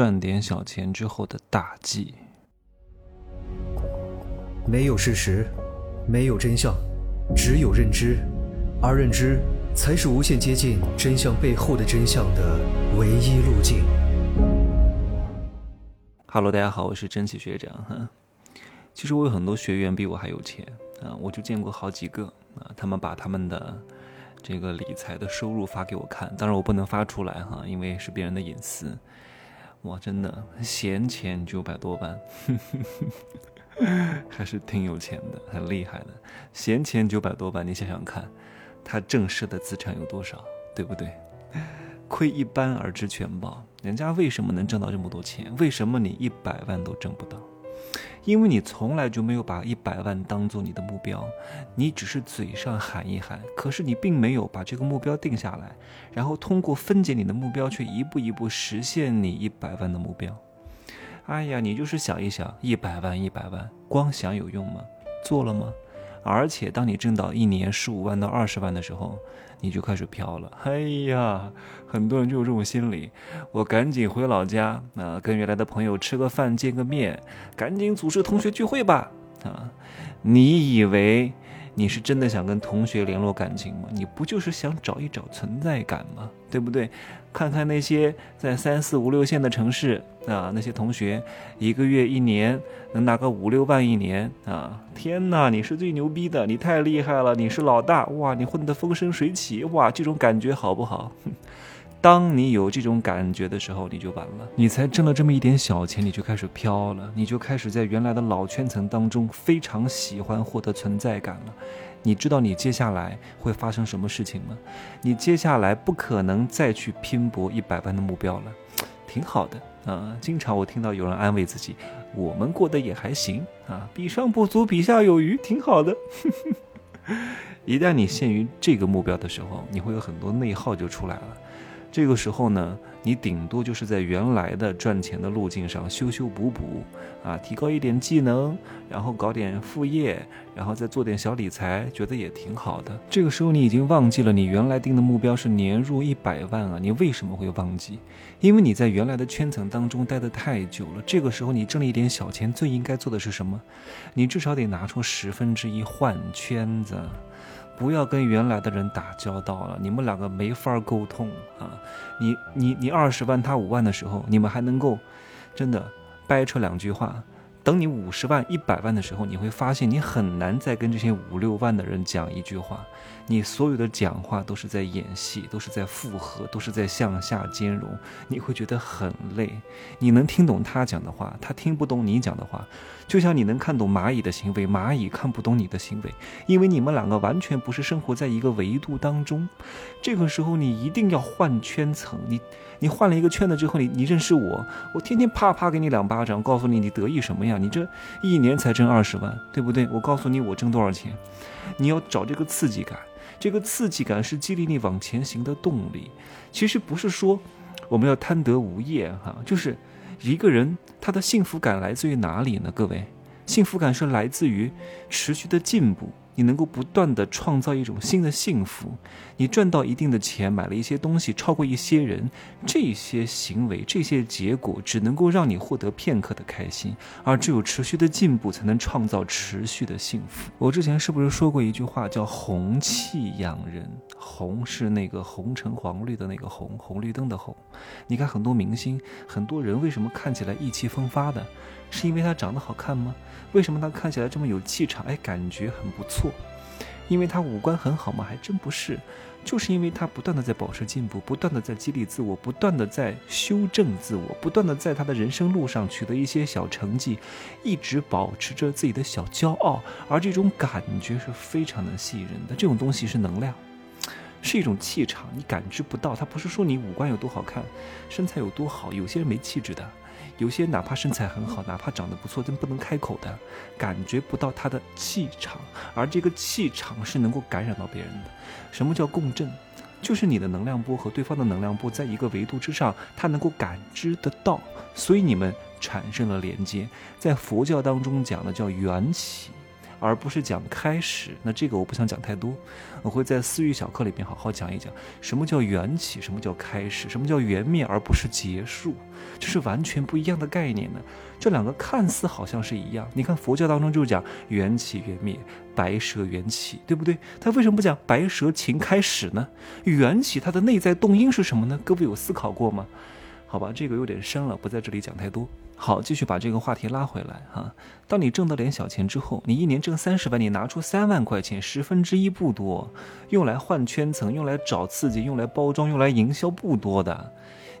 赚点小钱之后的大忌。没有事实，没有真相，只有认知，而认知才是无限接近真相背后的真相的唯一路径。Hello，大家好，我是真奇学长哈。其实我有很多学员比我还有钱啊，我就见过好几个啊，他们把他们的这个理财的收入发给我看，当然我不能发出来哈，因为是别人的隐私。哇，真的闲钱九百多万。还是挺有钱的，很厉害的。闲钱九百多万，你想想看，他正式的资产有多少，对不对？窥一斑而知全豹，人家为什么能挣到这么多钱？为什么你一百万都挣不到？因为你从来就没有把一百万当做你的目标，你只是嘴上喊一喊，可是你并没有把这个目标定下来，然后通过分解你的目标，去一步一步实现你一百万的目标。哎呀，你就是想一想，一百万，一百万，光想有用吗？做了吗？而且当你挣到一年十五万到二十万的时候，你就开始飘了。哎呀，很多人就有这种心理，我赶紧回老家，啊，跟原来的朋友吃个饭，见个面，赶紧组织同学聚会吧。啊，你以为？你是真的想跟同学联络感情吗？你不就是想找一找存在感吗？对不对？看看那些在三四五六线的城市啊，那些同学一个月一年能拿个五六万一年啊！天哪，你是最牛逼的，你太厉害了，你是老大哇！你混得风生水起哇！这种感觉好不好？当你有这种感觉的时候，你就完了。你才挣了这么一点小钱，你就开始飘了，你就开始在原来的老圈层当中非常喜欢获得存在感了。你知道你接下来会发生什么事情吗？你接下来不可能再去拼搏一百万的目标了，挺好的啊。经常我听到有人安慰自己，我们过得也还行啊，比上不足，比下有余，挺好的。一旦你陷于这个目标的时候，你会有很多内耗就出来了。这个时候呢，你顶多就是在原来的赚钱的路径上修修补补，啊，提高一点技能，然后搞点副业，然后再做点小理财，觉得也挺好的。这个时候你已经忘记了你原来定的目标是年入一百万啊！你为什么会忘记？因为你在原来的圈层当中待得太久了。这个时候你挣了一点小钱，最应该做的是什么？你至少得拿出十分之一换圈子。不要跟原来的人打交道了，你们两个没法沟通啊！你你你二十万他五万的时候，你们还能够真的掰扯两句话。等你五十万、一百万的时候，你会发现你很难再跟这些五六万的人讲一句话。你所有的讲话都是在演戏，都是在附和，都是在向下兼容，你会觉得很累。你能听懂他讲的话，他听不懂你讲的话，就像你能看懂蚂蚁的行为，蚂蚁看不懂你的行为，因为你们两个完全不是生活在一个维度当中。这个时候，你一定要换圈层。你你换了一个圈子之后，你你认识我，我天天啪啪给你两巴掌，告诉你你得意什么呀？你这一年才挣二十万，对不对？我告诉你我挣多少钱，你要找这个刺激感。这个刺激感是激励你往前行的动力。其实不是说我们要贪得无厌哈，就是一个人他的幸福感来自于哪里呢？各位，幸福感是来自于持续的进步。你能够不断的创造一种新的幸福，你赚到一定的钱，买了一些东西，超过一些人，这些行为、这些结果只能够让你获得片刻的开心，而只有持续的进步，才能创造持续的幸福。我之前是不是说过一句话，叫“红气养人”？红是那个红橙黄绿的那个红，红绿灯的红。你看很多明星，很多人为什么看起来意气风发的？是因为他长得好看吗？为什么他看起来这么有气场？哎，感觉很不错。因为他五官很好吗？还真不是，就是因为他不断的在保持进步，不断的在激励自我，不断的在修正自我，不断的在他的人生路上取得一些小成绩，一直保持着自己的小骄傲。而这种感觉是非常的吸引人的。这种东西是能量，是一种气场，你感知不到。他不是说你五官有多好看，身材有多好，有些人没气质的。有些哪怕身材很好，哪怕长得不错，但不能开口的，感觉不到他的气场，而这个气场是能够感染到别人的。什么叫共振？就是你的能量波和对方的能量波在一个维度之上，他能够感知得到，所以你们产生了连接。在佛教当中讲的叫缘起，而不是讲开始。那这个我不想讲太多，我会在私域小课里边好好讲一讲，什么叫缘起，什么叫开始，什么叫缘灭，而不是结束，这是完全不一样的概念呢。这两个看似好像是一样，你看佛教当中就讲缘起缘灭，白蛇缘起，对不对？他为什么不讲白蛇情开始呢？缘起它的内在动因是什么呢？各位有思考过吗？好吧，这个有点深了，不在这里讲太多。好，继续把这个话题拉回来哈。当你挣到点小钱之后，你一年挣三十万，你拿出三万块钱，十分之一不多，用来换圈层，用来找刺激，用来包装，用来营销不多的。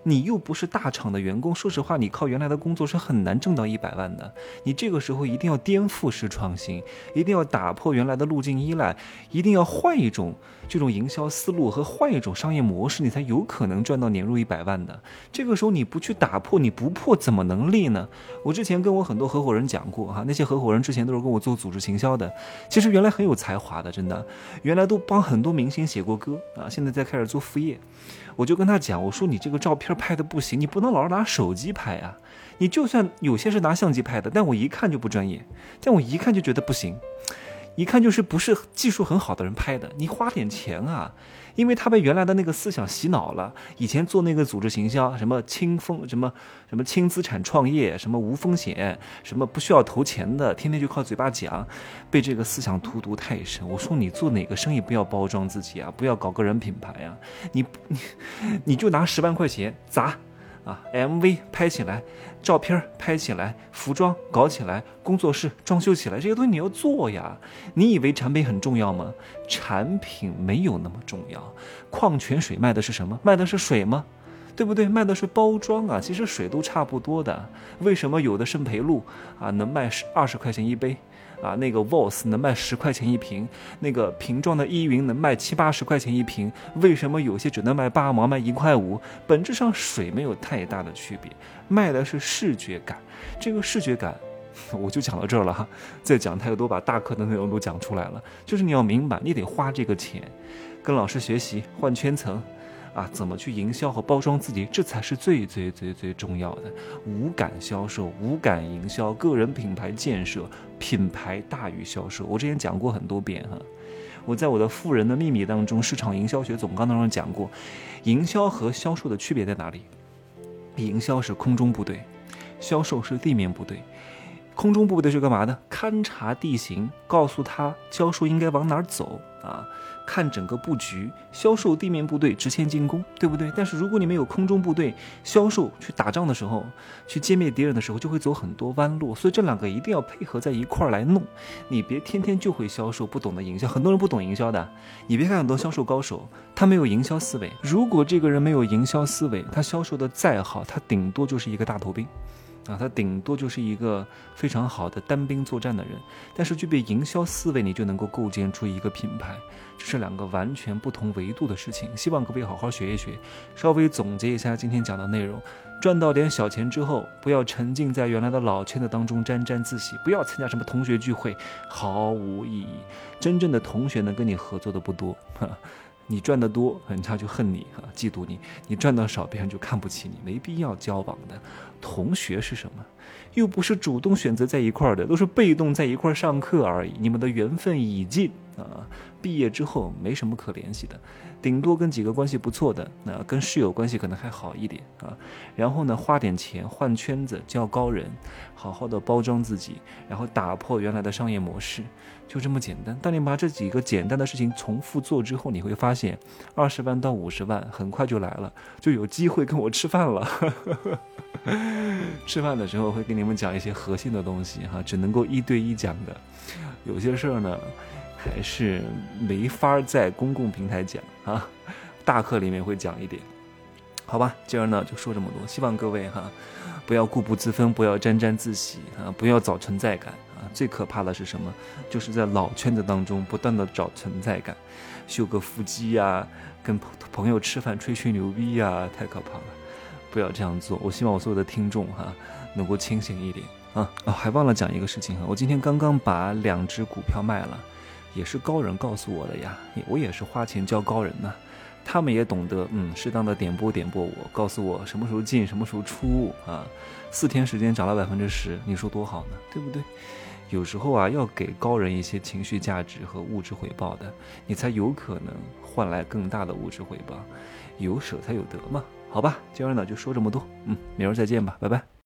你又不是大厂的员工，说实话，你靠原来的工作是很难挣到一百万的。你这个时候一定要颠覆式创新，一定要打破原来的路径依赖，一定要换一种这种营销思路和换一种商业模式，你才有可能赚到年入一百万的。这个时候你不去打破，你不破怎么能立呢？我之前跟我很多合伙人讲过哈，那些合伙人之前都是跟我做组织行销的，其实原来很有才华的，真的，原来都帮很多明星写过歌啊，现在在开始做副业。我就跟他讲，我说你这个照片拍的不行，你不能老是拿手机拍啊。你就算有些是拿相机拍的，但我一看就不专业，但我一看就觉得不行，一看就是不是技术很好的人拍的。你花点钱啊。因为他被原来的那个思想洗脑了，以前做那个组织行销，什么轻风，什么什么轻资产创业，什么无风险，什么不需要投钱的，天天就靠嘴巴讲，被这个思想荼毒太深。我说你做哪个生意不要包装自己啊，不要搞个人品牌啊，你你 你就拿十万块钱砸。啊，MV 拍起来，照片拍起来，服装搞起来，工作室装修起来，这些东西你要做呀。你以为产品很重要吗？产品没有那么重要。矿泉水卖的是什么？卖的是水吗？对不对？卖的是包装啊。其实水都差不多的。为什么有的圣培露啊能卖十二十块钱一杯？啊，那个 VOS 能卖十块钱一瓶，那个瓶装的依云能卖七八十块钱一瓶，为什么有些只能卖八毛，卖一块五？本质上水没有太大的区别，卖的是视觉感。这个视觉感，我就讲到这儿了哈，再讲太多，把大课的内容都讲出来了。就是你要明白，你得花这个钱，跟老师学习，换圈层。啊，怎么去营销和包装自己，这才是最最最最重要的。无感销售、无感营销、个人品牌建设，品牌大于销售。我之前讲过很多遍哈。我在我的《富人的秘密》当中，市场营销学总纲当中讲过，营销和销售的区别在哪里？营销是空中部队，销售是地面部队。空中部队是干嘛的？勘察地形，告诉他销售应该往哪儿走啊？看整个布局，销售地面部队直线进攻，对不对？但是如果你没有空中部队，销售去打仗的时候，去歼灭敌人的时候，就会走很多弯路。所以这两个一定要配合在一块儿来弄。你别天天就会销售，不懂得营销。很多人不懂营销的，你别看很多销售高手，他没有营销思维。如果这个人没有营销思维，他销售的再好，他顶多就是一个大头兵。啊，他顶多就是一个非常好的单兵作战的人，但是具备营销思维，你就能够构建出一个品牌，这是两个完全不同维度的事情。希望各位好好学一学，稍微总结一下今天讲的内容。赚到点小钱之后，不要沉浸在原来的老圈子当中沾沾自喜，不要参加什么同学聚会，毫无意义。真正的同学能跟你合作的不多。你赚得多，人家就恨你啊，嫉妒你；你赚得少，别人就看不起你，没必要交往的。同学是什么？又不是主动选择在一块儿的，都是被动在一块儿上课而已。你们的缘分已尽啊，毕业之后没什么可联系的。顶多跟几个关系不错的，那跟室友关系可能还好一点啊。然后呢，花点钱换圈子，交高人，好好的包装自己，然后打破原来的商业模式，就这么简单。当你把这几个简单的事情重复做之后，你会发现，二十万到五十万很快就来了，就有机会跟我吃饭了。吃饭的时候会给你们讲一些核心的东西哈，只能够一对一讲的，有些事儿呢。还是没法在公共平台讲啊，大课里面会讲一点，好吧，今儿呢就说这么多，希望各位哈，不要固步自封，不要沾沾自喜啊，不要找存在感啊，最可怕的是什么？就是在老圈子当中不断的找存在感，秀个腹肌呀，跟朋友吃饭吹吹牛逼呀，太可怕了，不要这样做。我希望我所有的听众哈，能够清醒一点啊啊，还忘了讲一个事情哈，我今天刚刚把两只股票卖了。也是高人告诉我的呀，我也是花钱教高人呢。他们也懂得，嗯，适当的点拨点拨我，告诉我什么时候进，什么时候出啊。四天时间涨了百分之十，你说多好呢，对不对？有时候啊，要给高人一些情绪价值和物质回报的，你才有可能换来更大的物质回报。有舍才有得嘛，好吧，今儿呢就说这么多，嗯，明儿再见吧，拜拜。